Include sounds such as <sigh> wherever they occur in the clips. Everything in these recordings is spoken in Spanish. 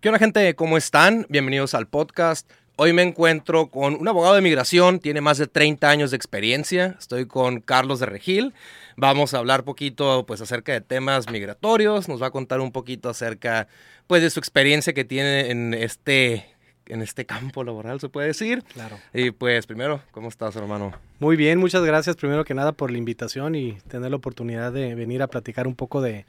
¿Qué onda gente? ¿Cómo están? Bienvenidos al podcast. Hoy me encuentro con un abogado de migración, tiene más de 30 años de experiencia. Estoy con Carlos de Regil. Vamos a hablar poquito pues acerca de temas migratorios, nos va a contar un poquito acerca pues de su experiencia que tiene en este en este campo laboral, se puede decir. Claro. Y pues primero, ¿cómo estás, hermano? Muy bien, muchas gracias primero que nada por la invitación y tener la oportunidad de venir a platicar un poco de,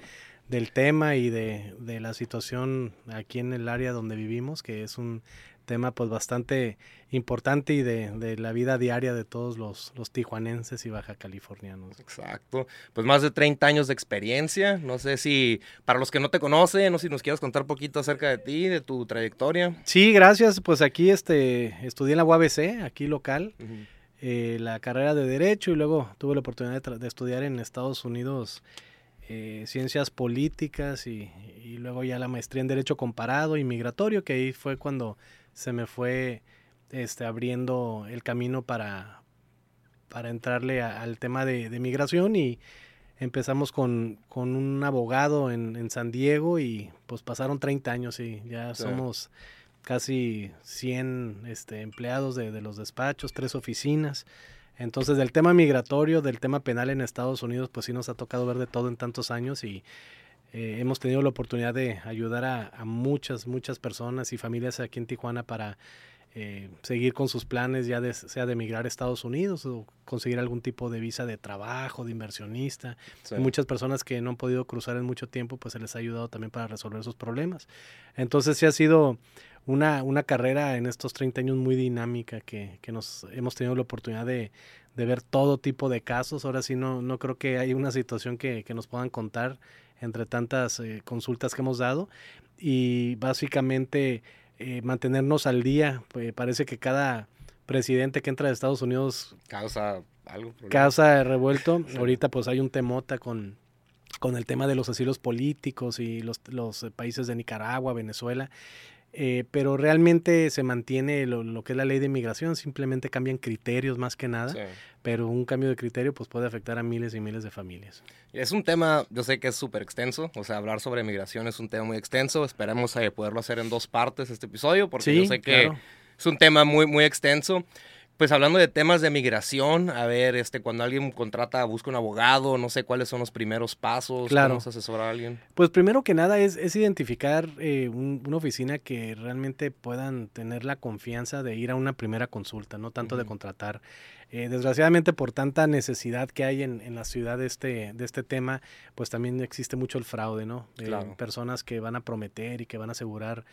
del tema y de, de, la situación aquí en el área donde vivimos, que es un tema pues bastante importante y de, de la vida diaria de todos los, los, tijuanenses y baja californianos. Exacto. Pues más de 30 años de experiencia. No sé si para los que no te conocen, no sé si nos quieras contar un poquito acerca de ti, de tu trayectoria. Sí, gracias. Pues aquí este, estudié en la UABC, aquí local. Uh -huh. eh, la carrera de Derecho y luego tuve la oportunidad de, de estudiar en Estados Unidos eh, ciencias políticas y, y, luego ya la maestría en Derecho Comparado y Migratorio, que ahí fue cuando se me fue este, abriendo el camino para, para entrarle a, al tema de, de, migración y empezamos con, con un abogado en, en, San Diego y pues pasaron 30 años y ya sí. somos casi 100 este, empleados de, de los despachos, tres oficinas. Entonces, del tema migratorio, del tema penal en Estados Unidos, pues sí nos ha tocado ver de todo en tantos años y eh, hemos tenido la oportunidad de ayudar a, a, muchas, muchas personas y familias aquí en Tijuana para eh, seguir con sus planes, ya de, sea de emigrar a Estados Unidos o conseguir algún tipo de visa de trabajo, de inversionista. Sí. Muchas personas que no han podido cruzar en mucho tiempo, pues se les ha ayudado también para resolver sus problemas. Entonces, sí ha sido una, una carrera en estos 30 años muy dinámica que, que nos hemos tenido la oportunidad de, de, ver todo tipo de casos. Ahora sí, no, no creo que hay una situación que, que nos puedan contar entre tantas eh, consultas que hemos dado y básicamente eh, mantenernos al día. Pues, parece que cada presidente que entra de Estados Unidos causa algo. Causa revuelto. <laughs> Sí. Ahorita pues hay un temota con, con el tema de los asilos políticos y los, los países de Nicaragua, Venezuela. Eh, pero realmente se mantiene lo, lo, que es la ley de inmigración, simplemente cambian criterios más que nada, sí. pero un cambio de criterio pues puede afectar a miles y miles de familias. Es un tema, yo sé que es súper extenso, o sea, hablar sobre migración es un tema muy extenso, esperemos eh, poderlo hacer en dos partes este episodio, porque sí, yo sé que claro. es un tema muy, muy extenso. Pues hablando de temas de migración, a ver, este, cuando alguien contrata, busca un abogado, no sé cuáles son los primeros pasos, claro. cómo se asesora a alguien. Pues primero que nada es, es identificar eh, un, una oficina que realmente puedan tener la confianza de ir a una primera consulta, no tanto uh -huh. de contratar. Eh, desgraciadamente por tanta necesidad que hay en, en, la ciudad de este, de este tema, pues también existe mucho el fraude, ¿no? Eh, claro. Personas que van a prometer y que van a asegurar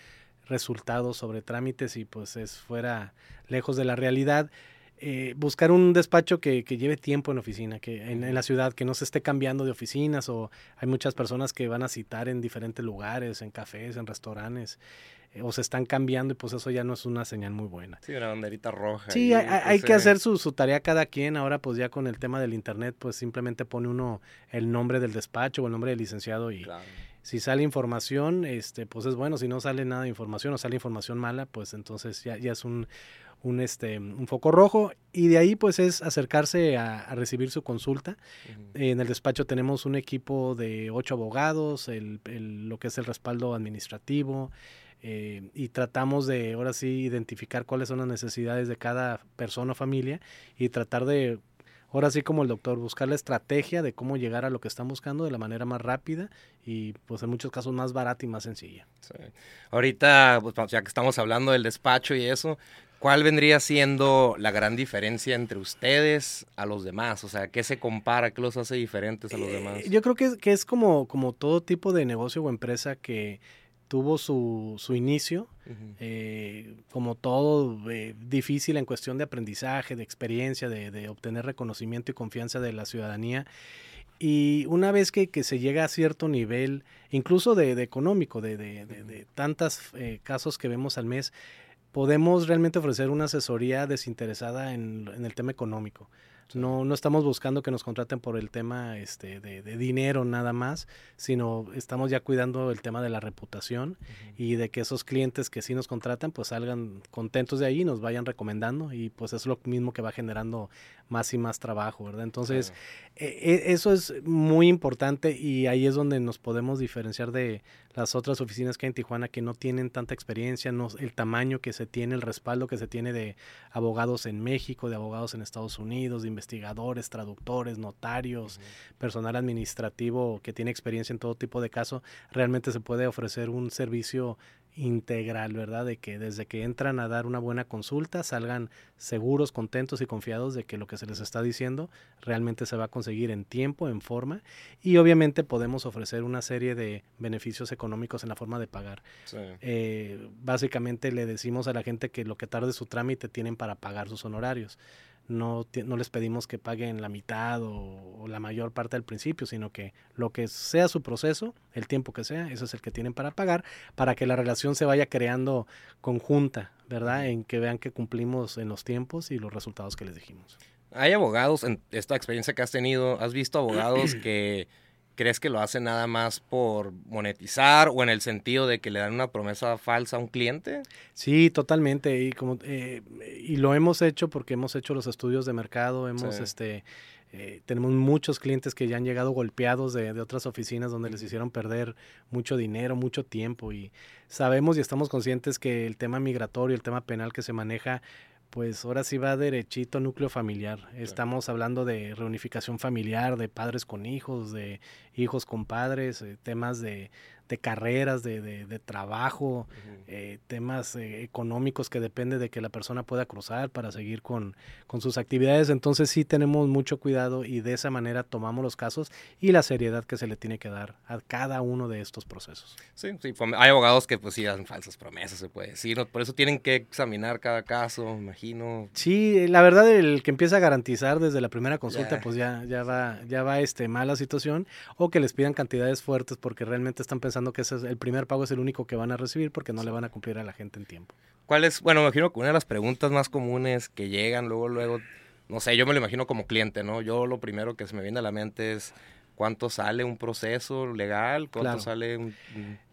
resultados sobre trámites y pues es fuera lejos de la realidad. Eh, buscar un despacho que, que, lleve tiempo en oficina, que en, en, la ciudad, que no se esté cambiando de oficinas o hay muchas personas que van a citar en diferentes lugares, en cafés, en restaurantes, eh, o se están cambiando y pues eso ya no es una señal muy buena. Sí, una banderita roja. Sí, hay, hay que hacer su, su, tarea cada quien. Ahora pues ya con el tema del internet pues simplemente pone uno el nombre del despacho o el nombre del licenciado y... Claro si sale información, este, pues es bueno, si no sale nada de información o sale información mala, pues entonces ya, ya es un, un, este, un foco rojo y de ahí pues es acercarse a, a recibir su consulta. Uh -huh. En el despacho tenemos un equipo de ocho abogados, el, el, lo que es el respaldo administrativo, eh, y tratamos de ahora sí identificar cuáles son las necesidades de cada persona o familia y tratar de ahora sí como el doctor, buscar la estrategia de cómo llegar a lo que están buscando de la manera más rápida y pues en muchos casos más barata y más sencilla. Sí. Ahorita, pues, ya que estamos hablando del despacho y eso, ¿cuál vendría siendo la gran diferencia entre ustedes a los demás? O sea, ¿qué se compara? ¿Qué los hace diferentes a los demás? Eh, yo creo que, que es como, como todo tipo de negocio o empresa que tuvo su, su inicio, uh -huh. eh, como todo eh, difícil en cuestión de aprendizaje, de experiencia, de, de, obtener reconocimiento y confianza de la ciudadanía. Y una vez que, que se llega a cierto nivel, incluso de, de económico, de, de tantos eh, casos que vemos al mes, podemos realmente ofrecer una asesoría desinteresada en, en el tema económico. No, no estamos buscando que nos contraten por el tema este, de, de, dinero nada más, sino estamos ya cuidando el tema de la reputación uh -huh. y de que esos clientes que sí nos contratan pues salgan contentos de ahí y nos vayan recomendando y pues es lo mismo que va generando más y más trabajo, ¿verdad? Entonces, claro. eh, eso es muy importante y ahí es donde nos podemos diferenciar de las otras oficinas que hay en Tijuana que no tienen tanta experiencia, no, el tamaño que se tiene, el respaldo que se tiene de abogados en México, de abogados en Estados Unidos, de investigadores, traductores, notarios, personal administrativo que tiene experiencia en todo tipo de caso, realmente se puede ofrecer un servicio integral, ¿verdad? De que desde que entran a dar una buena consulta salgan seguros, contentos y confiados de que lo que se les está diciendo realmente se va a conseguir en tiempo, en forma y obviamente podemos ofrecer una serie de beneficios económicos en la forma de pagar. Eh, básicamente le decimos a la gente que lo que tarde su trámite tienen para pagar sus honorarios no, no les pedimos que paguen la mitad o, la mayor parte del principio, sino que lo que sea su proceso, el tiempo que sea, eso es el que tienen para pagar, para que la relación se vaya creando conjunta, ¿verdad? En que vean que cumplimos en los tiempos y los resultados que les dijimos. Hay abogados, en esta experiencia que has tenido, ¿has visto abogados <clears throat> que ¿Crees que lo hacen nada más por monetizar o en el sentido de que le dan una promesa falsa a un cliente? Sí, totalmente. Y, como, eh, y lo hemos hecho porque hemos hecho los estudios de mercado, hemos este, eh, tenemos muchos clientes que ya han llegado golpeados de, de otras oficinas donde les hicieron perder mucho dinero, mucho tiempo y sabemos y estamos conscientes que el tema migratorio, el tema penal que se maneja, pues ahora sí va derechito núcleo familiar. Estamos hablando de reunificación familiar, de padres con hijos, de hijos con padres, eh, temas de, de carreras, de, de, trabajo, eh, temas eh, económicos que depende de que la persona pueda cruzar para seguir con, con, sus actividades. Entonces sí tenemos mucho cuidado y de esa manera tomamos los casos y la seriedad que se le tiene que dar a cada uno de estos procesos. Sí, sí, hay abogados que pues sí dan falsas promesas, se puede decir, por eso tienen que examinar cada caso, imagino. Sí, la verdad el que empieza a garantizar desde la primera consulta pues ya, ya va, ya va este, mala situación o que les pidan cantidades fuertes porque realmente están pensando que ese es el primer pago es el único que van a recibir porque no le van a cumplir a la gente en tiempo. ¿Cuál es? Bueno, me imagino que una de las preguntas más comunes que llegan luego, luego, no sé, yo me lo imagino como cliente, ¿no? Yo lo primero que se me viene a la mente es cuánto sale un proceso legal, cuánto sale un,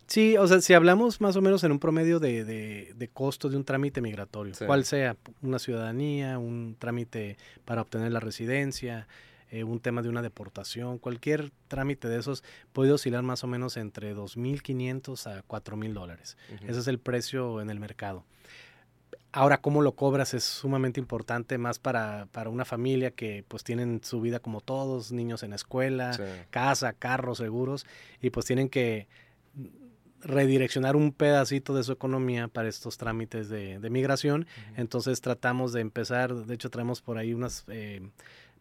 Sí, o sea, si hablamos más o menos en un promedio de, de, de costo de un trámite migratorio, cual sea una ciudadanía, un trámite para obtener la residencia, eh, un tema de una deportación, cualquier trámite de esos puede oscilar más o menos entre 2.500 a 4.000 dólares. Ese es el precio en el mercado. Ahora, cómo lo cobras es sumamente importante, más para, para, una familia que pues tienen su vida como todos, niños en escuela, casa, carros, seguros, y pues tienen que redireccionar un pedacito de su economía para estos trámites de, migración. Entonces tratamos de empezar, de hecho traemos por ahí unas... Eh,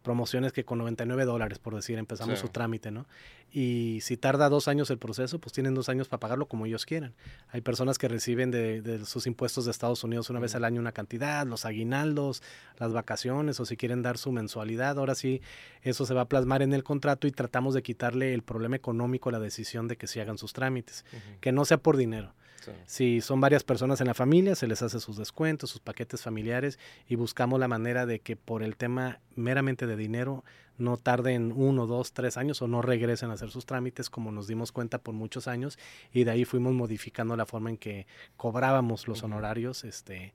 promociones que con 99 dólares, por decir, empezamos su trámite, ¿no? Y si tarda dos años el proceso, pues tienen dos años para pagarlo como ellos quieran. Hay personas que reciben de, sus impuestos de Estados Unidos una vez al año una cantidad, los aguinaldos, las vacaciones, o si quieren dar su mensualidad. Ahora sí, eso se va a plasmar en el contrato y tratamos de quitarle el problema económico a la decisión de que se hagan sus trámites, que no sea por dinero. Si son varias personas en la familia, se les hace sus descuentos, sus paquetes familiares y buscamos la manera de que por el tema meramente de dinero no tarden uno, dos, tres años o no regresen a hacer sus trámites como nos dimos cuenta por muchos años y de ahí fuimos modificando la forma en que cobrábamos los honorarios este,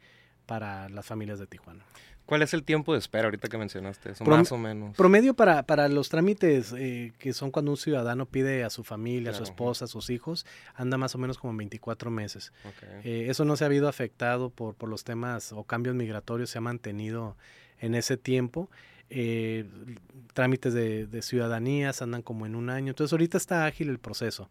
para las familias de Tijuana. ¿Cuál es el tiempo de espera ahorita que mencionaste eso? más o menos. Promedio para, para los trámites eh, que son cuando un ciudadano pide a su familia, a su esposa, a sus hijos, anda más o menos como 24 meses. Eh, eso no se ha habido afectado por, por los temas o cambios migratorios, se ha mantenido en ese tiempo eh, trámites de, ciudadanías andan como en un año. Entonces ahorita está ágil el proceso.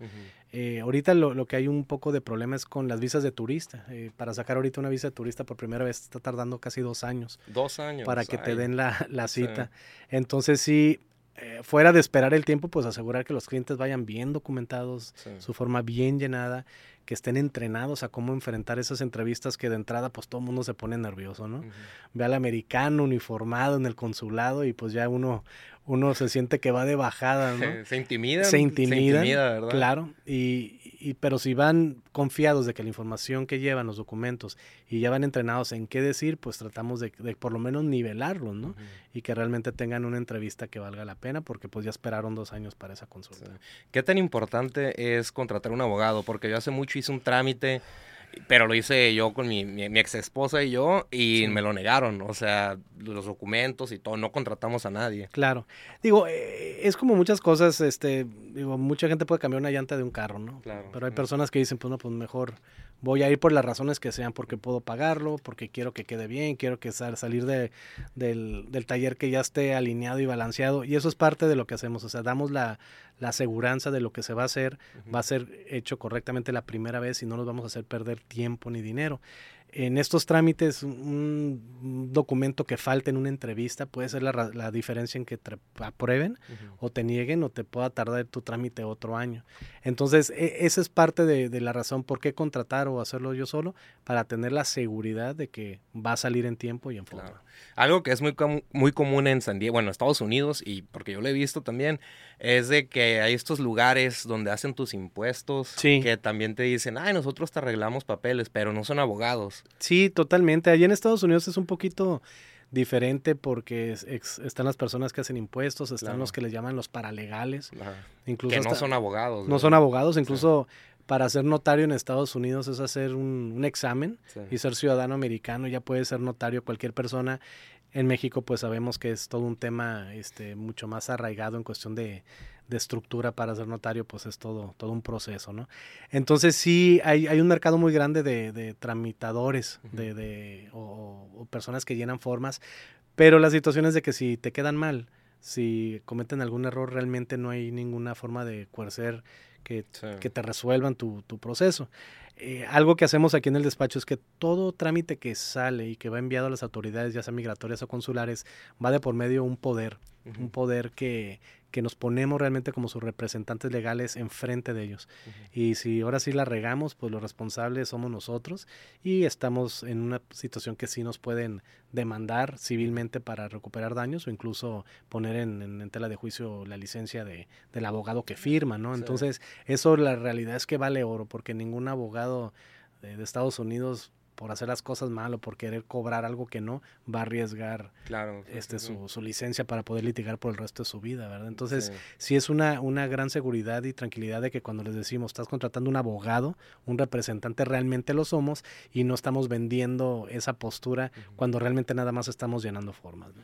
Eh, ahorita lo, que hay un poco de problema es con las visas de turista. Eh, para sacar ahorita una visa de turista por primera vez está tardando casi dos años. Dos años. Para que te den la, cita. Entonces sí, eh, fuera de esperar el tiempo, pues asegurar que los clientes vayan bien documentados, su forma bien llenada que estén entrenados a cómo enfrentar esas entrevistas que de entrada pues todo el mundo se pone nervioso, ¿no? Ve al americano uniformado en el consulado y pues ya uno, uno se siente que va de bajada, ¿no? <laughs> Se intimida. Se intimida, ¿verdad? Claro, y, y, pero si van confiados de que la información que llevan los documentos y ya van entrenados en qué decir, pues tratamos de, por lo menos nivelarlos, ¿no? Y que realmente tengan una entrevista que valga la pena, porque pues ya esperaron dos años para esa consulta. ¿Qué tan importante es contratar un abogado? Porque yo hace mucho hice un trámite pero lo hice yo con mi, mi, ex esposa y yo y me lo negaron, o sea, los documentos y todo, no contratamos a nadie. Claro. Digo, eh, es como muchas cosas, este, digo, mucha gente puede cambiar una llanta de un carro, ¿no? Claro. Pero hay personas que dicen, pues no, pues mejor voy a ir por las razones que sean, porque puedo pagarlo, porque quiero que quede bien, quiero que salir de, del, del, taller que ya esté alineado y balanceado. Y eso es parte de lo que hacemos, o sea, damos la, la aseguranza de lo que se va a hacer, va a ser hecho correctamente la primera vez y no nos vamos a hacer perder tiempo ni dinero en estos trámites un documento que falte en una entrevista puede ser la, la diferencia en que te aprueben o te nieguen o te pueda tardar tu trámite otro año. Entonces, e, esa es parte de, la razón por qué contratar o hacerlo yo solo, para tener la seguridad de que va a salir en tiempo y en forma. Algo que es muy, muy común en San Diego, bueno, Estados Unidos, y porque yo lo he visto también, es de que hay estos lugares donde hacen tus impuestos, que también te dicen, ay, nosotros te arreglamos papeles, pero no son abogados. Sí, totalmente. Allí en Estados Unidos es un poquito diferente porque están las personas que hacen impuestos, están los que les llaman los paralegales. Incluso que no son abogados. No son abogados, incluso para ser notario en Estados Unidos es hacer un, examen y ser ciudadano americano, ya puede ser notario cualquier persona. En México pues sabemos que es todo un tema este, mucho más arraigado en cuestión de, de estructura para ser notario, pues es todo, todo un proceso, ¿no? Entonces sí, hay, hay un mercado muy grande de, tramitadores de, de o, personas que llenan formas, pero la situación es de que si te quedan mal, si cometen algún error, realmente no hay ninguna forma de coercer que, que te resuelvan tu, tu proceso. Eh, algo que hacemos aquí en el despacho es que todo trámite que sale y que va enviado a las autoridades, ya sea migratorias o consulares, va de por medio un poder, un poder que, que nos ponemos realmente como sus representantes legales enfrente de ellos. Y si ahora sí la regamos, pues los responsables somos nosotros y estamos en una situación que sí nos pueden demandar civilmente para recuperar daños o incluso poner en, tela de juicio la licencia de, del abogado que firma, ¿no? Entonces, eso la realidad es que vale oro porque ningún abogado de Estados Unidos por hacer las cosas mal o por querer cobrar algo que no, va a arriesgar claro, este, su, su, licencia para poder litigar por el resto de su vida, ¿verdad? Entonces, sí, es una, una gran seguridad y tranquilidad de que cuando les decimos, estás contratando un abogado, un representante, realmente lo somos y no estamos vendiendo esa postura cuando realmente nada más estamos llenando formas. ¿no?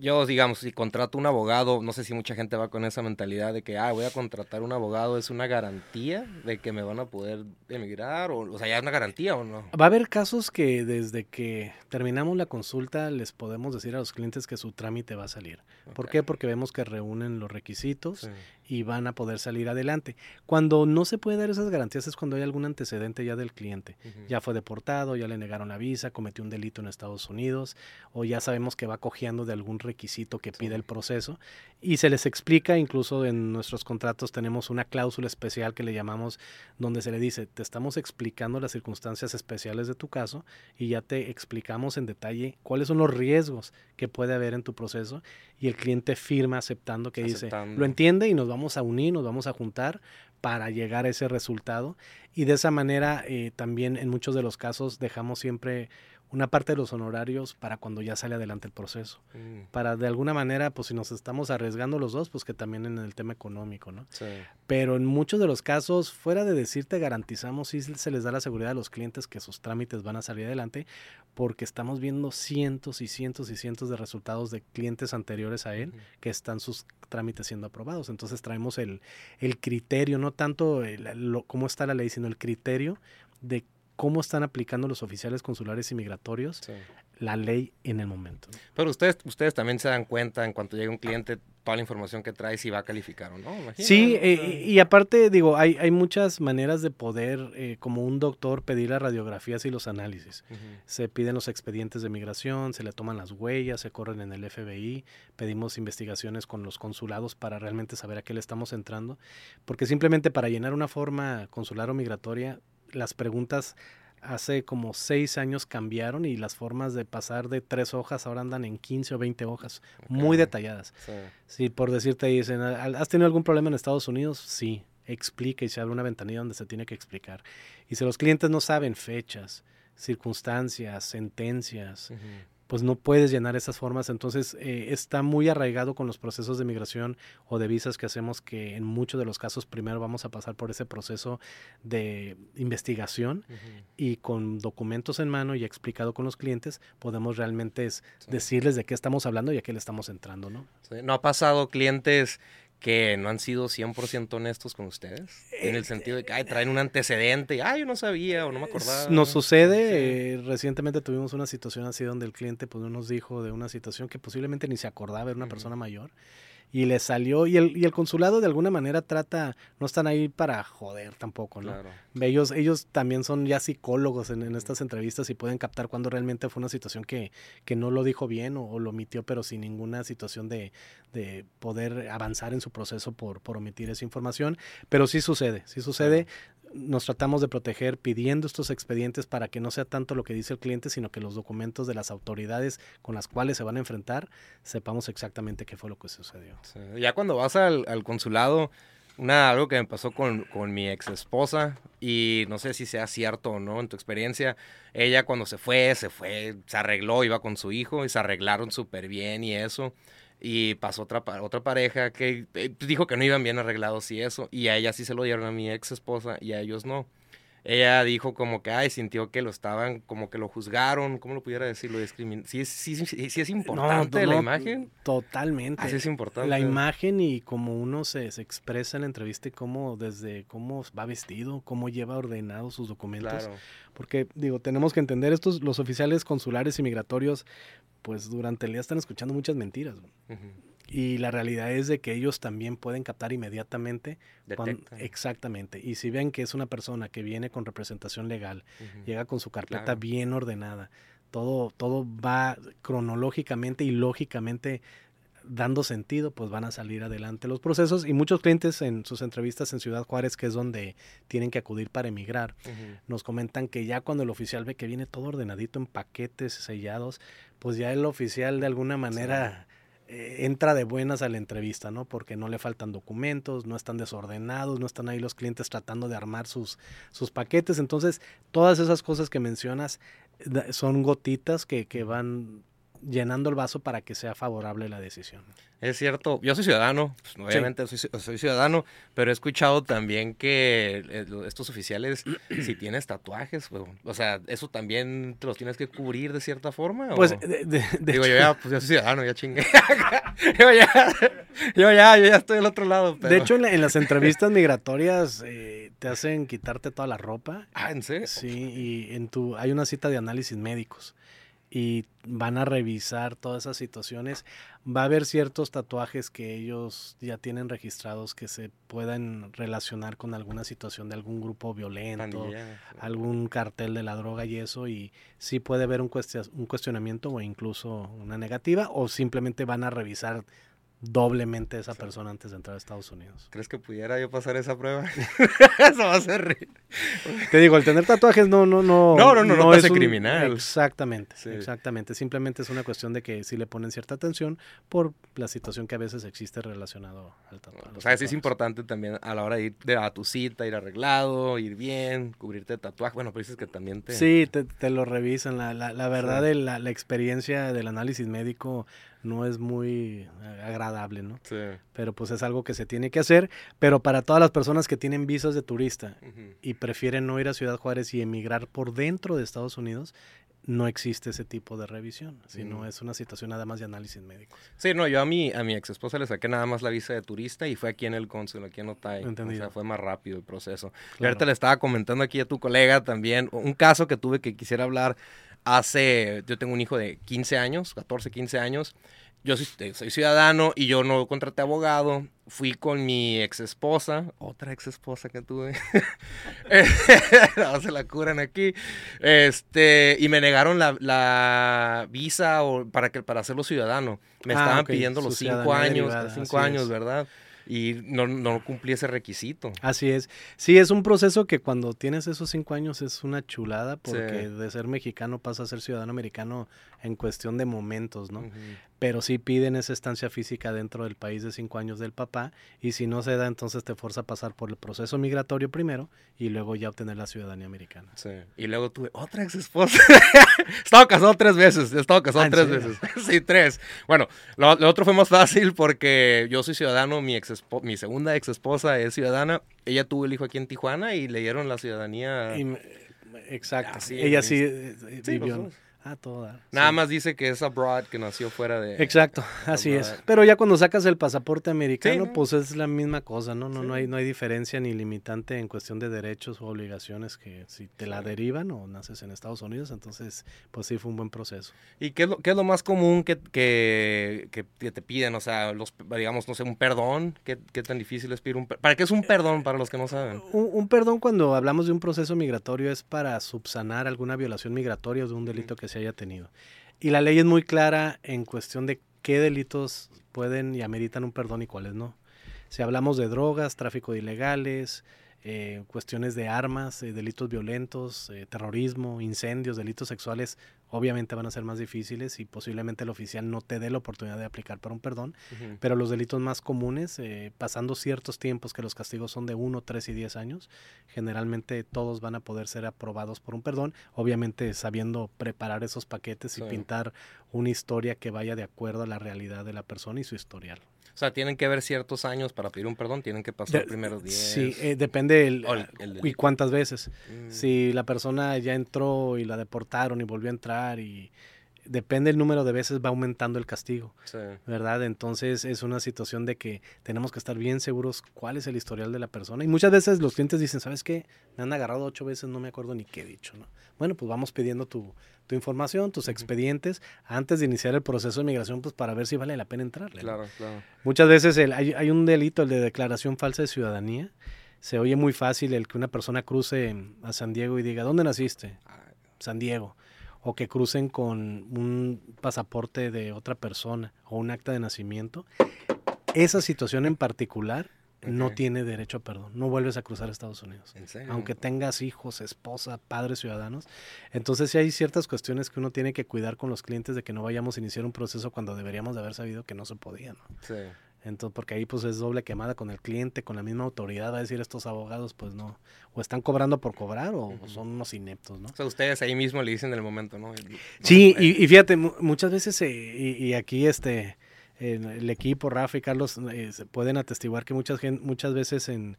Yo, digamos, si contrato un abogado, no sé si mucha gente va con esa mentalidad de que, ah, voy a contratar un abogado, ¿es una garantía de que me van a poder emigrar? O, o sea, ¿ya es una garantía o no? Va a haber casos que desde que terminamos la consulta les podemos decir a los clientes que su trámite va a salir. ¿Por qué? Porque vemos que reúnen los requisitos y van a poder salir adelante. Cuando no se puede dar esas garantías es cuando hay algún antecedente ya del cliente. Ya fue deportado, ya le negaron la visa, cometió un delito en Estados Unidos o ya sabemos que va cojeando de algún requisito que pide el proceso. Y se les explica, incluso en nuestros contratos tenemos una cláusula especial que le llamamos donde se le dice, te estamos explicando las circunstancias especiales de tu caso y ya te explicamos en detalle cuáles son los riesgos que puede haber en tu proceso y el cliente firma aceptando que dice, lo entiende y nos vamos a unir, nos vamos a juntar para llegar a ese resultado. Y de esa manera eh, también en muchos de los casos dejamos siempre una parte de los honorarios para cuando ya sale adelante el proceso. Mm. Para de alguna manera, pues si nos estamos arriesgando los dos, pues que también en el tema económico, ¿no? Sí. Pero en muchos de los casos, fuera de decirte garantizamos, sí se les da la seguridad a los clientes que sus trámites van a salir adelante, porque estamos viendo cientos y cientos y cientos de resultados de clientes anteriores a él que están sus trámites siendo aprobados. Entonces traemos el, el criterio, no tanto cómo está la ley, sino el criterio de cómo están aplicando los oficiales consulares y migratorios la ley en el momento. Pero ustedes, ustedes también se dan cuenta en cuanto llega un cliente toda la información que trae si va a calificar o no. sí, eh, y aparte digo, hay, hay muchas maneras de poder, eh, como un doctor, pedir las radiografías y los análisis. Se piden los expedientes de migración, se le toman las huellas, se corren en el FBI, pedimos investigaciones con los consulados para realmente saber a qué le estamos entrando, porque simplemente para llenar una forma consular o migratoria las preguntas hace como seis años cambiaron y las formas de pasar de tres hojas ahora andan en 15 o 20 hojas, muy detalladas. Sí. por decirte, dicen, ¿has tenido algún problema en Estados Unidos? Sí, explica y se abre una ventanilla donde se tiene que explicar. Y si los clientes no saben fechas, circunstancias, sentencias, pues no puedes llenar esas formas. Entonces eh, está muy arraigado con los procesos de migración o de visas que hacemos que en muchos de los casos primero vamos a pasar por ese proceso de investigación y con documentos en mano y explicado con los clientes podemos realmente decirles de qué estamos hablando y a qué le estamos entrando, ¿no? ¿No ha pasado clientes que no han sido 100% honestos con ustedes? En el sentido de que ay, traen un antecedente y ay, yo no sabía o no me acordaba. Nos sucede, eh, recientemente tuvimos una situación así donde el cliente pues, nos dijo de una situación que posiblemente ni se acordaba, era una persona mayor y le salió, y el, y el consulado de alguna manera trata, no están ahí para joder tampoco, ¿no? Ellos, ellos también son ya psicólogos en, estas entrevistas y pueden captar cuando realmente fue una situación que, que no lo dijo bien o, lo omitió, pero sin ninguna situación de, de, poder avanzar en su proceso por, por omitir esa información. Pero sí sucede, sí sucede nos tratamos de proteger pidiendo estos expedientes para que no sea tanto lo que dice el cliente, sino que los documentos de las autoridades con las cuales se van a enfrentar sepamos exactamente qué fue lo que sucedió. Ya cuando vas al, consulado, una, algo que me pasó con, con, mi ex esposa, y no sé si sea cierto o no en tu experiencia, ella cuando se fue, se fue, se arregló, iba con su hijo y se arreglaron súper bien y eso. Y pasó otra, otra pareja que eh, dijo que no iban bien arreglados y eso. Y a ella sí se lo dieron a mi ex esposa y a ellos no. Ella dijo como que, ay, sintió que lo estaban, como que lo juzgaron, ¿cómo lo pudiera decir? Lo discriminaron. Sí, sí, sí, sí, es importante la imagen. Totalmente. Así es importante. La imagen y cómo uno se, se, expresa en la entrevista y cómo, desde cómo va vestido, cómo lleva ordenados sus documentos. Claro. Porque, digo, tenemos que entender estos, los oficiales consulares y migratorios, pues durante el día están escuchando muchas mentiras. Y la realidad es de que ellos también pueden captar inmediatamente. exactamente. Y si ven que es una persona que viene con representación legal, llega con su carpeta bien ordenada, todo, todo va cronológicamente y lógicamente dando sentido, pues van a salir adelante los procesos. Y muchos clientes en sus entrevistas en Ciudad Juárez, que es donde tienen que acudir para emigrar, nos comentan que ya cuando el oficial ve que viene todo ordenadito en paquetes sellados, pues ya el oficial de alguna manera entra de buenas a la entrevista, ¿no? Porque no le faltan documentos, no están desordenados, no están ahí los clientes tratando de armar sus, sus paquetes. Entonces, todas esas cosas que mencionas son gotitas que, que van llenando el vaso para que sea favorable la decisión. Es cierto, yo soy ciudadano, pues, obviamente soy, ciudadano, pero he escuchado también que eh, estos oficiales, <clears throat> si tienes tatuajes, o sea, ¿eso también te los tienes que cubrir de cierta forma? Pues, digo, yo ya, pues yo soy ciudadano, ya chingué. <laughs> yo, ya, yo, ya, yo ya estoy del otro lado. De hecho, en, las <laughs> entrevistas migratorias eh, te hacen quitarte toda la ropa. Ah, ¿en serio? Sí, y en tu, hay una cita de análisis médicos y van a revisar todas esas situaciones. Va a haber ciertos tatuajes que ellos ya tienen registrados que se puedan relacionar con alguna situación de algún grupo violento, algún cartel de la droga y eso, y sí puede haber un, un cuestionamiento o incluso una negativa, o simplemente van a revisar doblemente esa persona antes de entrar a Estados Unidos. ¿Crees que pudiera yo pasar esa prueba? <laughs> Eso va a ser. Te digo, el tener tatuajes no, no, no. No, no, no, no, es criminal. Exactamente, exactamente. Simplemente es una cuestión de que sí le ponen cierta atención por la situación que a veces existe relacionado al tatuaje. O sea, sí es importante también a la hora de ir a tu cita, ir arreglado, ir bien, cubrirte de tatuaje. Bueno, pero dices que también te. Sí, te, lo revisan. La, la, la verdad, la, la experiencia del análisis médico no es muy agradable, ¿no? Sí. Pero pues es algo que se tiene que hacer, pero para todas las personas que tienen visas de turista y prefieren no ir a Ciudad Juárez y emigrar por dentro de Estados Unidos, no existe ese tipo de revisión, sino es una situación nada más de análisis médico. Sí, no, yo a mi, a mi ex esposa le saqué nada más la visa de turista y fue aquí en el cónsul, aquí en Otay. O sea, fue más rápido el proceso. Y ahorita le estaba comentando aquí a tu colega también un caso que tuve que quisiera hablar hace, yo tengo un hijo de 15 años, 14, 15 años. Yo soy, soy ciudadano y yo no contraté abogado. Fui con mi ex esposa, otra ex esposa que tuve. <laughs> <laughs> no, se la curan aquí. Este, y me negaron la, la visa o para, que, para hacerlo ciudadano. Me ah, estaban pidiendo los cinco años, cinco años, ¿verdad? Y no, no cumplí ese requisito. Así es. Sí, es un proceso que cuando tienes esos cinco años es una chulada porque de ser mexicano pasa a ser ciudadano americano en cuestión de momentos, ¿no? Pero sí piden esa estancia física dentro del país de cinco años del papá y si no se da entonces te fuerza a pasar por el proceso migratorio primero y luego ya obtener la ciudadanía americana. Sí. Y luego tuve otra ex esposa. <laughs> he estado casado tres veces, he estado casado Ah, ¿en tres serio? veces. <laughs> sí, tres. Bueno, lo, lo otro fue más fácil porque yo soy ciudadano, mi, ex mi segunda ex esposa es ciudadana, ella tuvo el hijo aquí en Tijuana y le dieron la ciudadanía. Y exacto. Ah, sí, Ella sí. sí, eh, Sí, Ah, toda. Nada sí. más dice que es abroad, que nació fuera de... Exacto, <laughs> así es. Pero ya cuando sacas el pasaporte americano, Sí, ¿no? pues es la misma cosa, ¿no? No, no, hay, no hay diferencia ni limitante en cuestión de derechos o obligaciones que si te la derivan o naces en Estados Unidos, entonces pues sí fue un buen proceso. ¿Y qué es lo, qué es lo más común que, que, que- que te piden? O sea, los, digamos, no sé, un perdón. ¿Qué, qué tan difícil es pedir un perdón? ¿Para qué es un perdón para los que no saben? Un, un perdón cuando hablamos de un proceso migratorio es para subsanar alguna violación migratoria o de un delito que se haya tenido. Y la ley es muy clara en cuestión de qué delitos pueden y ameritan un perdón y cuáles no. Si hablamos de drogas, tráfico de ilegales, eh, cuestiones de armas, eh, delitos violentos, eh, terrorismo, incendios, delitos sexuales, obviamente van a ser más difíciles y posiblemente el oficial no te dé la oportunidad de aplicar para un perdón. Pero los delitos más comunes, eh, pasando ciertos tiempos que los castigos son de 1, 3 y 10 años, generalmente todos van a poder ser aprobados por un perdón, obviamente sabiendo preparar esos paquetes y pintar una historia que vaya de acuerdo a la realidad de la persona y su historial. O sea, tienen que haber ciertos años para pedir un perdón, tienen que pasar De- primero 10. Sí, eh, depende el, O el- el y cuántas veces. Mm. Si la persona ya entró y la deportaron y volvió a entrar y depende el número de veces va aumentando el castigo. Sí. ¿verdad? Entonces es una situación de que tenemos que estar bien seguros cuál es el historial de la persona. Y muchas veces los clientes dicen, ¿sabes qué? Me han agarrado ocho veces, no me acuerdo ni qué he dicho, ¿no? Bueno, pues vamos pidiendo tu, tu información, tus expedientes, antes de iniciar el proceso de migración, pues para ver si vale la pena entrarle. ¿no? Claro, claro. Muchas veces el- hay, hay un delito, el de declaración falsa de ciudadanía. Se oye muy fácil el que una persona cruce a San Diego y diga, ¿dónde naciste? San Diego, o que crucen con un pasaporte de otra persona o un acta de nacimiento, esa situación en particular no tiene derecho a perdón. No vuelves a cruzar a Estados Unidos. ¿En serio? Aunque tengas hijos, esposa, padres ciudadanos. Entonces sí hay ciertas cuestiones que uno tiene que cuidar con los clientes de que no vayamos a iniciar un proceso cuando deberíamos de haber sabido que no se podía. ¿no? Sí. Entonces, porque ahí pues es doble quemada con el cliente, con la misma autoridad, va a decir estos abogados, pues no, o están cobrando por cobrar o son unos ineptos, ¿no? O sea, ustedes ahí mismo le dicen en el momento, ¿no? El- Sí, eh, y, y fíjate, mu- muchas veces, eh, y, y aquí este, en el equipo, Rafa y Carlos, eh, se pueden atestiguar que muchas, muchas veces en,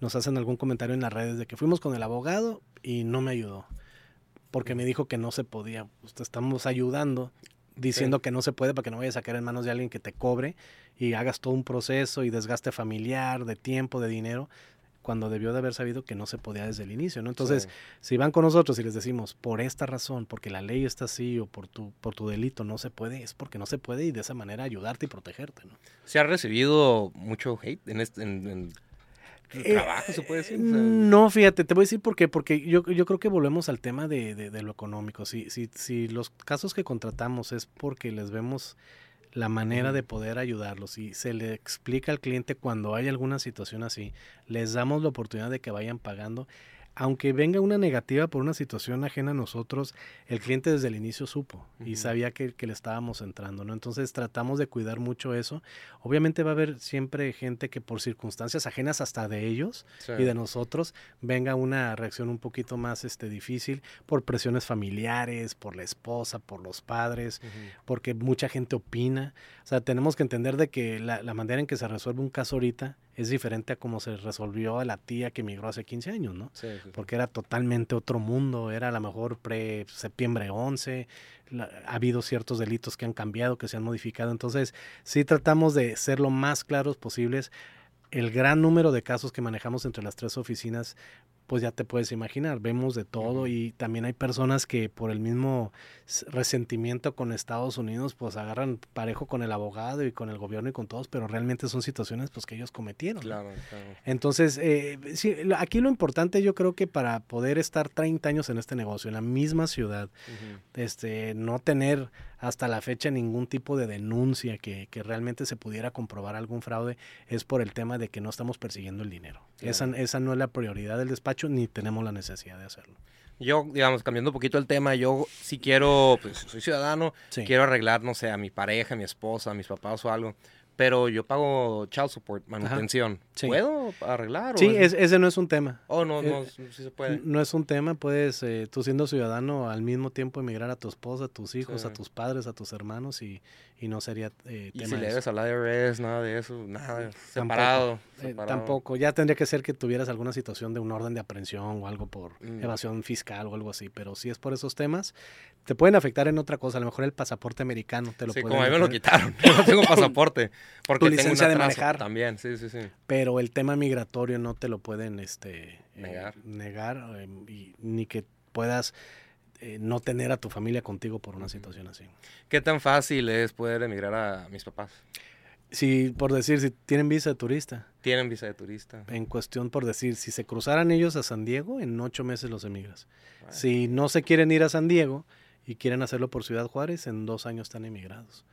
nos hacen algún comentario en las redes de que fuimos con el abogado y no me ayudó, porque me dijo que no se podía. Pues te estamos ayudando diciendo que no se puede para que no vayas a caer en manos de alguien que te cobre y hagas todo un proceso y desgaste familiar, de tiempo, de dinero, cuando debió de haber sabido que no se podía desde el inicio, ¿no? Entonces, Sí. si van con nosotros y les decimos, por esta razón, porque la ley está así o por tu, por tu delito no se puede, es porque no se puede y de esa manera ayudarte y protegerte, ¿no? ¿Se ha recibido mucho hate en este en, en tu Eh, trabajo, se puede decir? O sea, No, fíjate, te voy a decir por qué, porque yo, yo creo que volvemos al tema de, de- de lo económico. Si, si, si los casos que contratamos es porque les vemos la manera de poder ayudarlos y se le explica al cliente cuando hay alguna situación así, les damos la oportunidad de que vayan pagando. Aunque venga una negativa por una situación ajena a nosotros, el cliente desde el inicio supo y sabía que, que le estábamos entrando, ¿no? Entonces tratamos de cuidar mucho eso. Obviamente va a haber siempre gente que por circunstancias ajenas hasta de ellos sí. y de nosotros venga una reacción un poquito más este, difícil por presiones familiares, por la esposa, por los padres, porque mucha gente opina. O sea, tenemos que entender de que la, la manera en que se resuelve un caso ahorita es diferente a como se resolvió a la tía que emigró hace 15 años, ¿no? Sí, sí, sí. Porque era totalmente otro mundo, era a lo mejor pre-septiembre 11, la- ha habido ciertos delitos que han cambiado, que se han modificado, entonces sí tratamos de ser lo más claros posibles. El gran número de casos que manejamos entre las tres oficinas, pues ya te puedes imaginar, vemos de todo y también hay personas que por el mismo resentimiento con Estados Unidos, pues agarran parejo con el abogado y con el gobierno y con todos, pero realmente son situaciones pues que ellos cometieron. Claro, claro. Entonces, eh, sí, aquí lo importante yo creo que para poder estar 30 años en este negocio, en la misma ciudad, este, no tener hasta la fecha ningún tipo de denuncia que, que realmente se pudiera comprobar algún fraude, es por el tema de que no estamos persiguiendo el dinero. Claro. Esa, esa no es la prioridad del despacho ni tenemos la necesidad de hacerlo. Yo, digamos, cambiando un poquito el tema, yo si quiero, pues soy ciudadano, quiero arreglar, no sé, a mi pareja, a mi esposa, a mis papás o algo pero yo pago child support, manutención. ¿Puedo arreglar? Sí, ese no es un tema. Oh, no, no, eh, sí se puede. No es un tema, puedes, eh, tú siendo ciudadano, al mismo tiempo emigrar a tu esposa, a tus hijos, a tus padres, a tus hermanos y, y no sería eh, ¿Y si le debes al IRS, nada de eso, nada, separado, tampoco, ya tendría que ser que tuvieras alguna situación de un orden de aprehensión o algo por mm. evasión fiscal o algo así, pero si es por esos temas, te pueden afectar en otra cosa, a lo mejor el pasaporte americano te lo sí, como a mí me lo quitaron, <laughs> no tengo <laughs> pasaporte. Porque tu licencia de manejar. También, sí, sí, sí. Pero el tema migratorio no te lo pueden este, negar, eh, negar eh, y, ni que puedas eh, no tener a tu familia contigo por una situación así. ¿Qué tan fácil es poder emigrar a mis papás? Si, por decir, si tienen visa de turista. Tienen visa de turista. En cuestión, por decir, si se cruzaran ellos a San Diego, en ocho meses los emigras. Si no se quieren ir a San Diego y quieren hacerlo por Ciudad Juárez, en dos años están emigrados.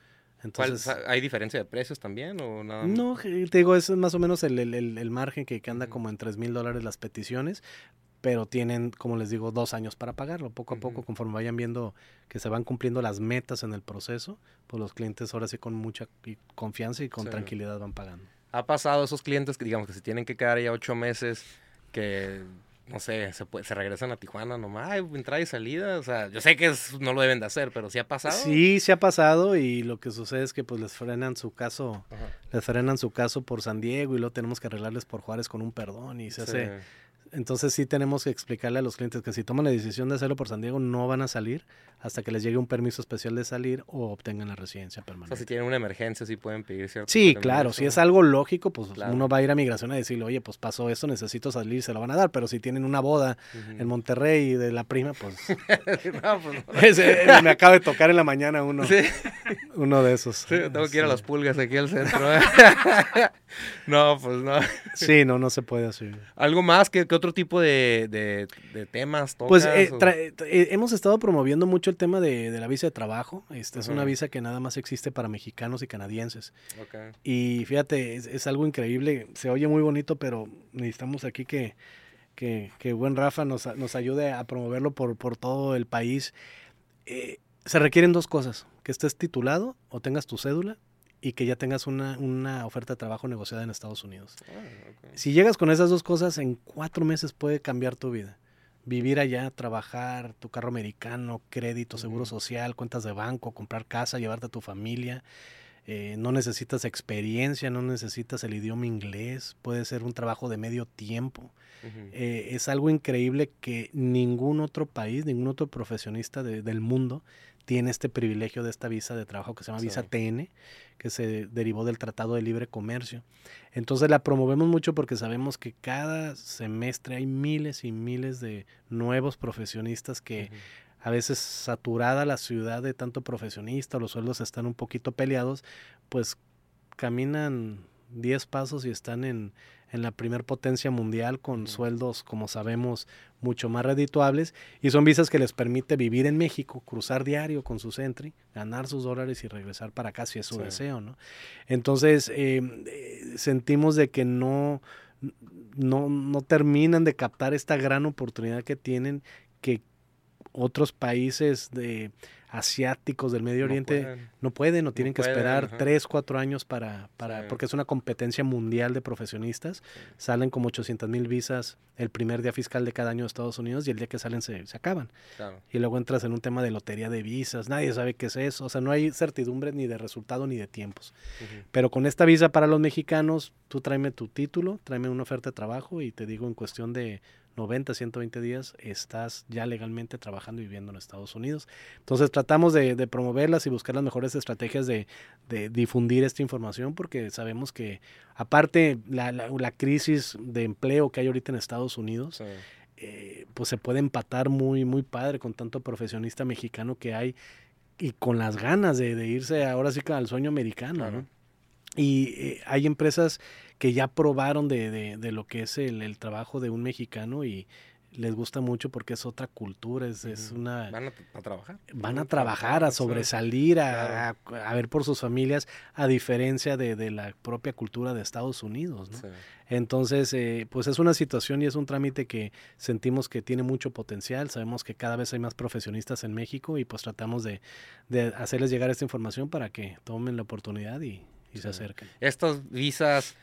Entonces, ¿Hay diferencia de precios también o nada? No, te digo, es más o menos el, el, margen que, anda como en 3 mil dólares las peticiones, pero tienen, como les digo, dos años para pagarlo. Poco a poco, conforme vayan viendo que se van cumpliendo las metas en el proceso, pues los clientes ahora sí con mucha confianza y con tranquilidad van pagando. ¿Ha pasado esos clientes que digamos que se tienen que quedar ya ocho meses que no sé, se, se regresan a Tijuana nomás, entrada y salida, o sea, yo sé que no lo deben de hacer, pero ¿sí ha pasado? Sí, sí ha pasado y lo que sucede es que pues les frenan su caso, les frenan su caso por San Diego y luego tenemos que arreglarles por Juárez con un perdón y se hace entonces sí tenemos que explicarle a los clientes que si toman la decisión de hacerlo por San Diego no van a salir hasta que les llegue un permiso especial de salir o obtengan la residencia permanente. O sea, si tienen una emergencia sí pueden pedir cierto Sí, claro, si es algo lógico, pues uno va a ir a migración a decirle, oye, pues pasó esto, necesito salir, se lo van a dar, pero si tienen una boda en Monterrey de la prima, pues... <laughs> no, pues <laughs> me acaba de tocar en la mañana uno, <laughs> uno de esos. Sí, tengo que ir a las pulgas aquí al centro. ¿eh? <laughs> no, pues no. Sí, no, no se puede así. ¿Algo más que otro tipo de, temas Pues eh, eh, hemos estado promoviendo mucho el tema de, la visa de trabajo. Esta es una visa que nada más existe para mexicanos y canadienses. Y fíjate, es, algo increíble. Se oye muy bonito, pero necesitamos aquí que, que, buen Rafa nos, nos, ayude a promoverlo por, por todo el país. Eh, se requieren dos cosas, que estés titulado o tengas tu cédula y que ya tengas una, una, oferta de trabajo negociada en Estados Unidos. Ah, si llegas con esas dos cosas, en cuatro meses puede cambiar tu vida. Vivir allá, trabajar, tu carro americano, crédito, seguro social, cuentas de banco, comprar casa, llevarte a tu familia. Eh, no necesitas experiencia, no necesitas el idioma inglés, puede ser un trabajo de medio tiempo. Eh, es algo increíble que ningún otro país, ningún otro profesionista del mundo tiene este privilegio de esta visa de trabajo que se llama visa TN, que se derivó del Tratado de Libre Comercio. Entonces la promovemos mucho porque sabemos que cada semestre hay miles y miles de nuevos profesionistas que a veces saturada la ciudad de tanto profesionista, los sueldos están un poquito peleados, pues caminan 10 pasos y están en, en la primer potencia mundial con sueldos, como sabemos, mucho más redituables y son visas que les permite vivir en México, cruzar diario con su Sentry, ganar sus dólares y regresar para acá si es su deseo, ¿no? Entonces, em, eh, sentimos de que no, no, no terminan de captar esta gran oportunidad que tienen que otros países de asiáticos del Medio Oriente no pueden o tienen que esperar tres, cuatro años para, para porque es una competencia mundial de profesionistas. Salen como 800 mil visas el primer día fiscal de cada año de Estados Unidos y el día que salen se, se acaban. Y luego entras en un tema de lotería de visas, nadie sabe qué es eso, o sea, no hay certidumbre ni de resultado ni de tiempos. Pero con esta visa para los mexicanos, tú tráeme tu título, tráeme una oferta de trabajo y te digo en cuestión de 90, 120 días estás ya legalmente trabajando y viviendo en Estados Unidos. Entonces tratamos de, promoverlas y buscar las mejores estrategias de, difundir esta información porque sabemos que aparte la, la, crisis de empleo que hay ahorita en Estados Unidos, eh, pues se puede empatar muy, muy padre con tanto profesionista mexicano que hay y con las ganas de, irse ahora sí al sueño americano. Y eh, hay empresas que ya probaron de, de, lo que es el, trabajo de un mexicano y les gusta mucho porque es otra cultura, es, es una... Van a, a trabajar. Van a trabajar, a sobresalir, a, a, ver por sus familias, a diferencia de, de, la propia cultura de Estados Unidos. ¿no? Sí. Entonces, eh, pues es una situación y es un trámite que sentimos que tiene mucho potencial. Sabemos que cada vez hay más profesionistas en México y pues tratamos de, de hacerles llegar esta información para que tomen la oportunidad y, y sí. se acerquen. Estas visas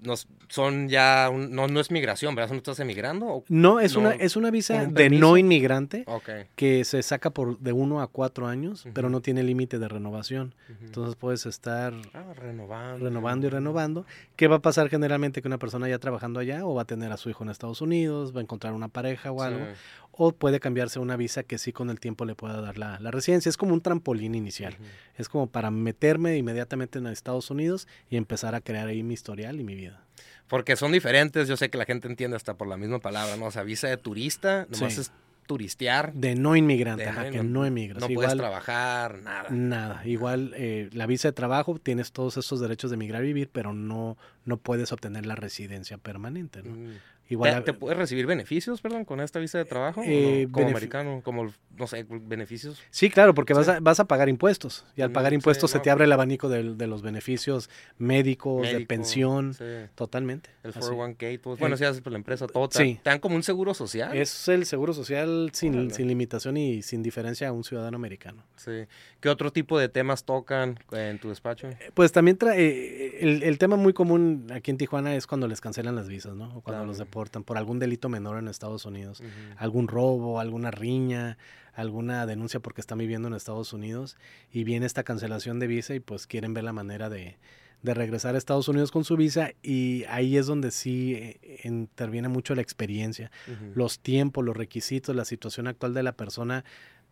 nos, son ya, un, no, no es migración, ¿verdad? ¿No estás emigrando? O no, es, no, una, es una visa de no inmigrante okay. que se saca por de uno a cuatro años, uh -huh. pero no tiene límite de renovación. Uh -huh. Entonces puedes estar ah, renovando. renovando y renovando. ¿Qué va a pasar generalmente que una persona ya trabajando allá o va a tener a su hijo en Estados Unidos, va a encontrar una pareja o algo? Sí. O puede cambiarse una visa que sí con el tiempo le pueda dar la, la residencia. Es como un trampolín inicial. Uh -huh. Es como para meterme inmediatamente en Estados Unidos y empezar a crear ahí mi historial y mi vida porque son diferentes. Yo sé que la gente entiende hasta por la misma palabra, ¿no? O sea, visa de turista, nomás sí. es turistear. De no inmigrante, de ajá, no, que no emigras. No Igual, puedes trabajar, nada. Nada. Igual eh, la visa de trabajo, tienes todos esos derechos de emigrar y vivir, pero no, no puedes obtener la residencia permanente, ¿no? Mm. Igual, ¿Te, ¿Te, puedes recibir beneficios, perdón, con esta visa de trabajo? Eh, no? Como americano, como, no sé, beneficios. Sí, claro, porque sí. vas, a, vas a pagar impuestos. Y al pagar impuestos se te abre el abanico de, de los beneficios médicos, Médico, de pensión. Sí. Totalmente. El 401k, todo, bueno, si haces por la empresa, todo. Sí. ¿Te dan como un seguro social? Es el seguro social sin, sin limitación y sin diferencia a un ciudadano americano. Sí. ¿Qué otro tipo de temas tocan en tu despacho? Pues también trae, eh, el, el, tema muy común aquí en Tijuana es cuando les cancelan las visas, ¿no? O cuando claro. los deportan por algún delito menor en Estados Unidos. Uh -huh. Algún robo, alguna riña, alguna denuncia porque están viviendo en Estados Unidos y viene esta cancelación de visa y pues quieren ver la manera de, de regresar a Estados Unidos con su visa y ahí es donde sí eh, interviene mucho la experiencia, uh -huh. los tiempos, los requisitos, la situación actual de la persona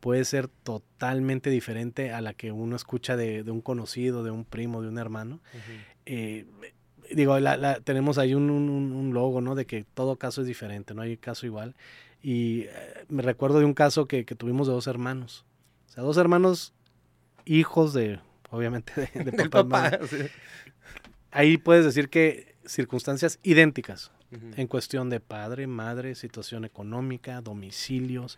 puede ser totalmente diferente a la que uno escucha de, de un conocido, de un primo, de un hermano. Uh -huh. eh, digo, la, la, tenemos ahí un, un, un, logo, ¿no? De que todo caso es diferente, no hay caso igual. Y eh, me recuerdo de un caso que, que, tuvimos de dos hermanos. O sea, dos hermanos hijos de, obviamente, de, <laughs> de papá. papá sí. Ahí puedes decir que circunstancias idénticas uh -huh. en cuestión de padre, madre, situación económica, domicilios.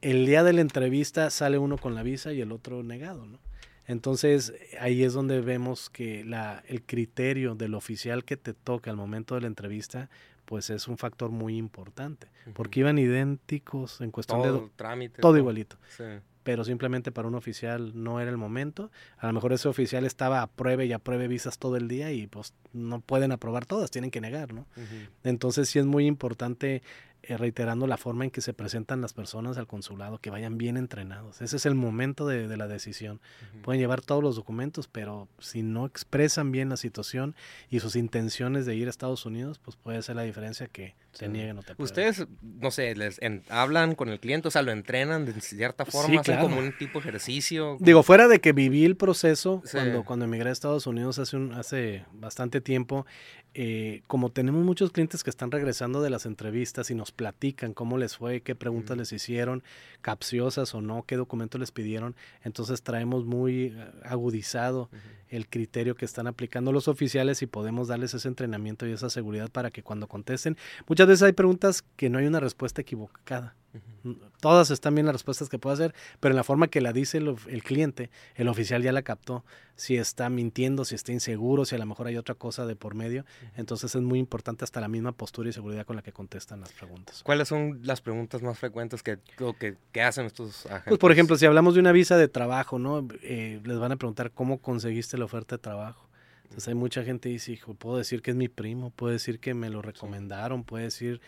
El día de la entrevista sale uno con la visa y el otro negado, ¿no? Entonces ahí es donde vemos que la, el criterio del oficial que te toca al momento de la entrevista pues es un factor muy importante, uh -huh. porque iban idénticos en cuestión todo de trámite, todo, todo igualito. Sí. Pero simplemente para un oficial no era el momento. A lo mejor ese oficial estaba a prueba y apruebe visas todo el día y pues no pueden aprobar todas, tienen que negar, ¿no? Uh -huh. Entonces sí es muy importante reiterando la forma en que se presentan las personas al consulado, que vayan bien entrenados. Ese es el momento de, de la decisión. Uh -huh. Pueden llevar todos los documentos, pero si no expresan bien la situación y sus intenciones de ir a Estados Unidos, pues puede ser la diferencia que te sí. nieguen o te Ustedes, no sé, les en, hablan con el cliente, o sea, lo entrenan de cierta forma, sí, claro. como un tipo de ejercicio. Como... Digo, fuera de que viví el proceso sí. cuando, cuando emigré a Estados Unidos hace, un, hace bastante tiempo, eh, como tenemos muchos clientes que están regresando de las entrevistas y nos platican cómo les fue, qué preguntas les hicieron, capciosas o no, qué documentos les pidieron, entonces traemos muy eh, agudizado uh -huh. el criterio que están aplicando los oficiales y podemos darles ese entrenamiento y esa seguridad para que cuando contesten, muchas veces hay preguntas que no hay una respuesta equivocada. Uh -huh. Todas están bien las respuestas que puede hacer, pero en la forma que la dice el, el, cliente, el oficial ya la captó. Si está mintiendo, si está inseguro, si a lo mejor hay otra cosa de por medio. Entonces es muy importante hasta la misma postura y seguridad con la que contestan las preguntas. ¿Cuáles son las preguntas más frecuentes que, que, que hacen estos agentes? Pues por ejemplo, si hablamos de una visa de trabajo, ¿no? Eh, les van a preguntar cómo conseguiste la oferta de trabajo. Entonces hay mucha gente que dice, hijo, puedo decir que es mi primo, puedo decir que me lo recomendaron, puede decir...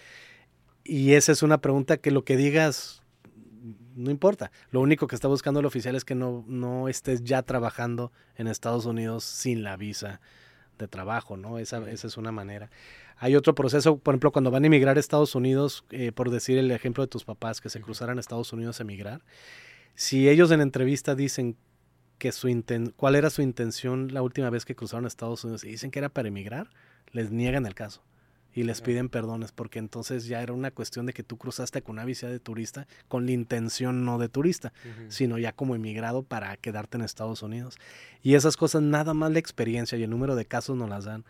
Y esa es una pregunta que lo que digas no importa. Lo único que está buscando el oficial es que no, no estés ya trabajando en Estados Unidos sin la visa de trabajo, ¿no? Esa, esa es una manera. Hay otro proceso, por ejemplo, cuando van a emigrar a Estados Unidos, eh, por decir el ejemplo de tus papás que se cruzaran a Estados Unidos a emigrar, si ellos en entrevista dicen que su inten cuál era su intención la última vez que cruzaron a Estados Unidos y dicen que era para emigrar, les niegan el caso y les piden perdones porque entonces ya era una cuestión de que tú cruzaste con una visa de turista con la intención no de turista, sino ya como emigrado para quedarte en Estados Unidos. Y esas cosas nada más la experiencia y el número de casos nos las dan.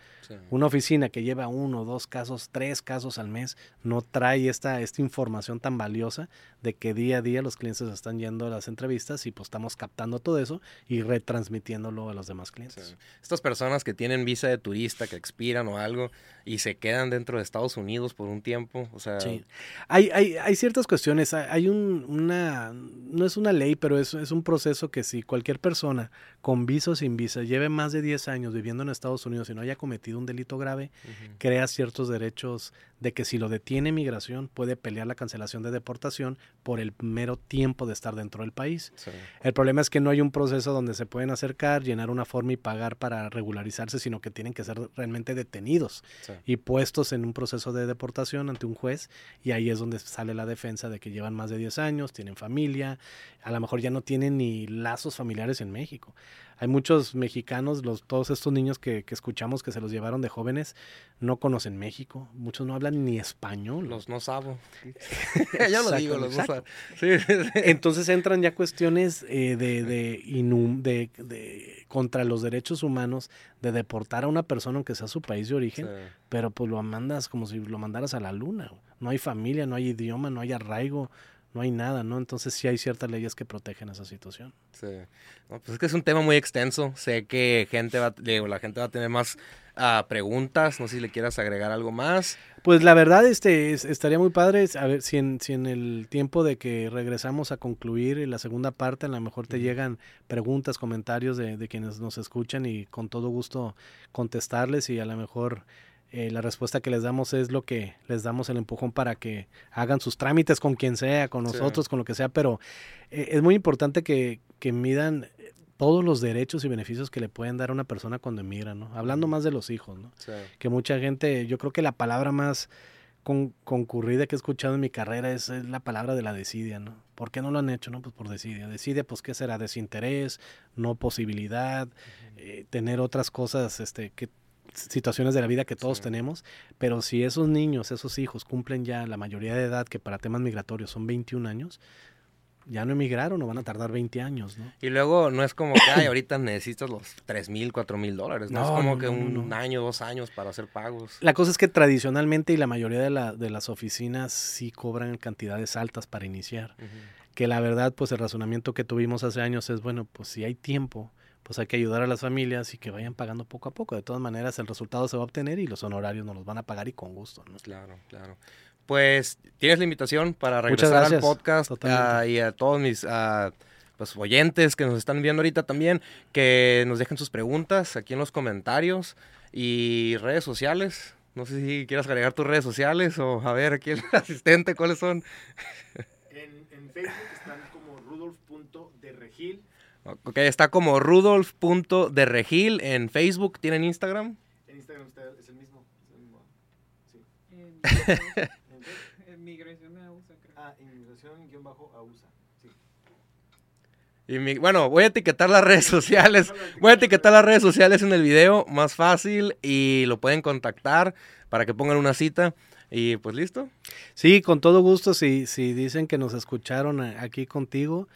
Una oficina que lleva uno, dos casos, tres casos al mes no trae esta, esta información tan valiosa de que día a día los clientes están yendo a las entrevistas y pues estamos captando todo eso y retransmitiéndolo a los demás clientes. Estas personas que tienen visa de turista, que expiran o algo y se quedan dentro de Estados Unidos por un tiempo, o sea... Sí. Hay, hay, hay ciertas cuestiones, hay un, una, no es una ley, pero es, es un proceso que si cualquier persona con visa o sin visa lleve más de 10 años viviendo en Estados Unidos y no haya cometido un delito grave, crea ciertos derechos de que si lo detiene migración puede pelear la cancelación de deportación por el mero tiempo de estar dentro del país. El problema es que no hay un proceso donde se pueden acercar, llenar una forma y pagar para regularizarse, sino que tienen que ser realmente detenidos y puestos en un proceso de deportación ante un juez y ahí es donde sale la defensa de que llevan más de 10 años, tienen familia, a lo mejor ya no tienen ni lazos familiares en México hay muchos mexicanos, los, todos estos niños que, escuchamos que se los llevaron de jóvenes, no conocen México, muchos no hablan ni español. Los no sabo. <laughs> ya lo digo, los no sabo. Entonces entran ya cuestiones eh, de, de, de, contra los derechos humanos, de deportar a una persona aunque sea su país de origen, pero pues lo mandas como si lo mandaras a la luna. No hay familia, no hay idioma, no hay arraigo, no hay nada, ¿no? Entonces sí hay ciertas leyes que protegen esa situación. Sí. pues es que es un tema muy extenso. Sé que gente va, digo, la gente va a tener más uh, preguntas. No sé si le quieras agregar algo más. Pues la verdad, este, estaría muy padre a ver si en, si en el tiempo de que regresamos a concluir la segunda parte, a lo mejor te llegan preguntas, comentarios de, de quienes nos escuchan y con todo gusto contestarles y a lo mejor eh, la respuesta que les damos es lo que les damos el empujón para que hagan sus trámites con quien sea, con nosotros, con lo que sea, pero eh, es muy importante que, que, midan todos los derechos y beneficios que le pueden dar a una persona cuando emigra, ¿no? Hablando más de los hijos, ¿no? Que mucha gente, yo creo que la palabra más concurrida que he escuchado en mi carrera es, la palabra de la desidia, ¿no? ¿Por qué no lo han hecho? No, pues por desidia. Desidia, pues, ¿qué será? Desinterés, no posibilidad, eh, tener otras cosas este, que situaciones de la vida que todos tenemos, pero si esos niños, esos hijos cumplen ya la mayoría de edad, que para temas migratorios son 21 años, ya no emigraron o van a tardar 20 años, ¿no? Y luego no es como que ahorita necesitas los 3 mil, 4 mil dólares, no, es como que un año, dos años para hacer pagos. La cosa es que tradicionalmente y la mayoría de, la, de las oficinas sí cobran cantidades altas para iniciar, que la verdad pues el razonamiento que tuvimos hace años es, bueno, pues si hay tiempo, pues hay que ayudar a las familias y que vayan pagando poco a poco. De todas maneras, el resultado se va a obtener y los honorarios nos los van a pagar y con gusto. ¿no? Claro, claro. Pues tienes la invitación para regresar al podcast uh, y a todos mis uh, pues, oyentes que nos están viendo ahorita también, que nos dejen sus preguntas aquí en los comentarios y redes sociales. No sé si quieras agregar tus redes sociales o a ver aquí el <laughs> asistente, ¿cuáles son? En, en Facebook están como rudolf.derregil Ok, está como rudolf.derregil en Facebook. ¿Tienen Instagram? En Instagram es el mismo. Es el mismo. Sí. En, <laughs> migración a USA, creo. Ah, inmigración-AUSA. Sí. Y mi, bueno, voy a etiquetar las redes <laughs> sociales. Voy a etiquetar las redes sociales en el video, más fácil, y lo pueden contactar para que pongan una cita. Y pues listo. Sí, con todo gusto, si, si dicen que nos escucharon aquí contigo,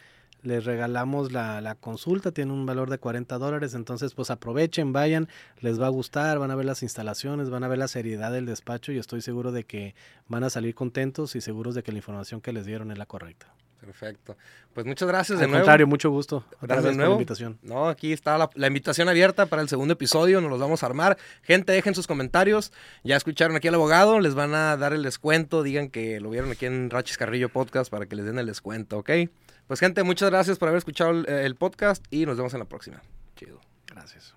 les regalamos la, la, consulta, tiene un valor de 40 dólares, entonces pues aprovechen, vayan, les va a gustar, van a ver las instalaciones, van a ver la seriedad del despacho y estoy seguro de que van a salir contentos y seguros de que la información que les dieron es la correcta. Perfecto. Pues muchas gracias de Al nuevo. contrario, mucho gusto. Gracias de nuevo. Por la invitación. No, aquí está la, la, invitación abierta para el segundo episodio, nos los vamos a armar. Gente, dejen sus comentarios. Ya escucharon aquí al abogado, les van a dar el descuento, digan que lo vieron aquí en Rachis Carrillo Podcast para que les den el descuento, ¿ok? Pues gente, muchas gracias por haber escuchado el, podcast y nos vemos en la próxima. Chido. Gracias.